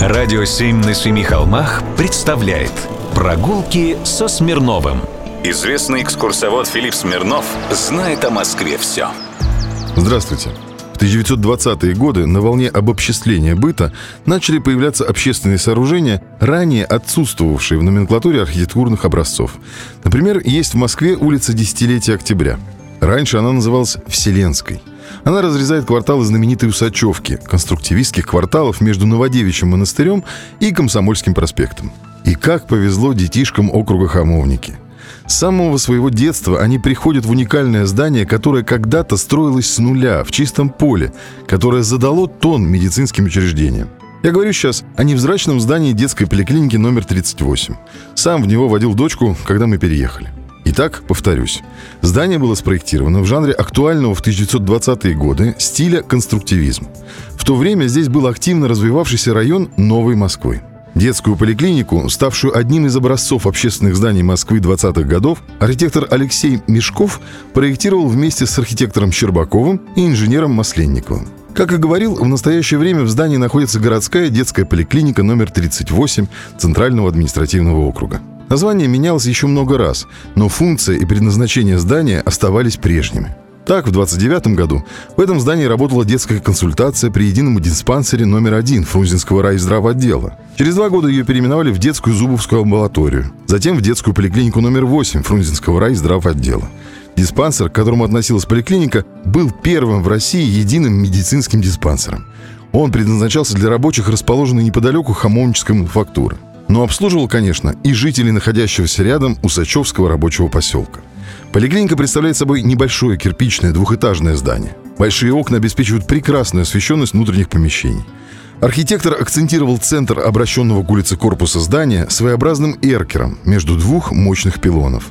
Радио «Семь на семи холмах» представляет Прогулки со Смирновым Известный экскурсовод Филипп Смирнов знает о Москве все Здравствуйте. В 1920-е годы на волне обобществления быта начали появляться общественные сооружения, ранее отсутствовавшие в номенклатуре архитектурных образцов. Например, есть в Москве улица Десятилетия Октября. Раньше она называлась Вселенской – она разрезает кварталы знаменитой Усачевки, конструктивистских кварталов между Новодевичьим монастырем и Комсомольским проспектом. И как повезло детишкам округа Хамовники. С самого своего детства они приходят в уникальное здание, которое когда-то строилось с нуля, в чистом поле, которое задало тон медицинским учреждениям. Я говорю сейчас о невзрачном здании детской поликлиники номер 38. Сам в него водил дочку, когда мы переехали. Итак, повторюсь. Здание было спроектировано в жанре актуального в 1920-е годы стиля конструктивизм. В то время здесь был активно развивавшийся район Новой Москвы. Детскую поликлинику, ставшую одним из образцов общественных зданий Москвы 20-х годов, архитектор Алексей Мешков проектировал вместе с архитектором Щербаковым и инженером Масленниковым. Как и говорил, в настоящее время в здании находится городская детская поликлиника номер 38 Центрального административного округа. Название менялось еще много раз, но функция и предназначение здания оставались прежними. Так, в 29 году в этом здании работала детская консультация при едином диспансере номер один Фрунзенского райздравотдела. Через два года ее переименовали в детскую зубовскую амбулаторию, затем в детскую поликлинику номер 8 Фрунзенского райздравотдела. Диспансер, к которому относилась поликлиника, был первым в России единым медицинским диспансером. Он предназначался для рабочих, расположенных неподалеку Хамовнической мануфактуры но обслуживал, конечно, и жителей находящегося рядом Усачевского рабочего поселка. Поликлиника представляет собой небольшое кирпичное двухэтажное здание. Большие окна обеспечивают прекрасную освещенность внутренних помещений. Архитектор акцентировал центр обращенного к улице корпуса здания своеобразным эркером между двух мощных пилонов.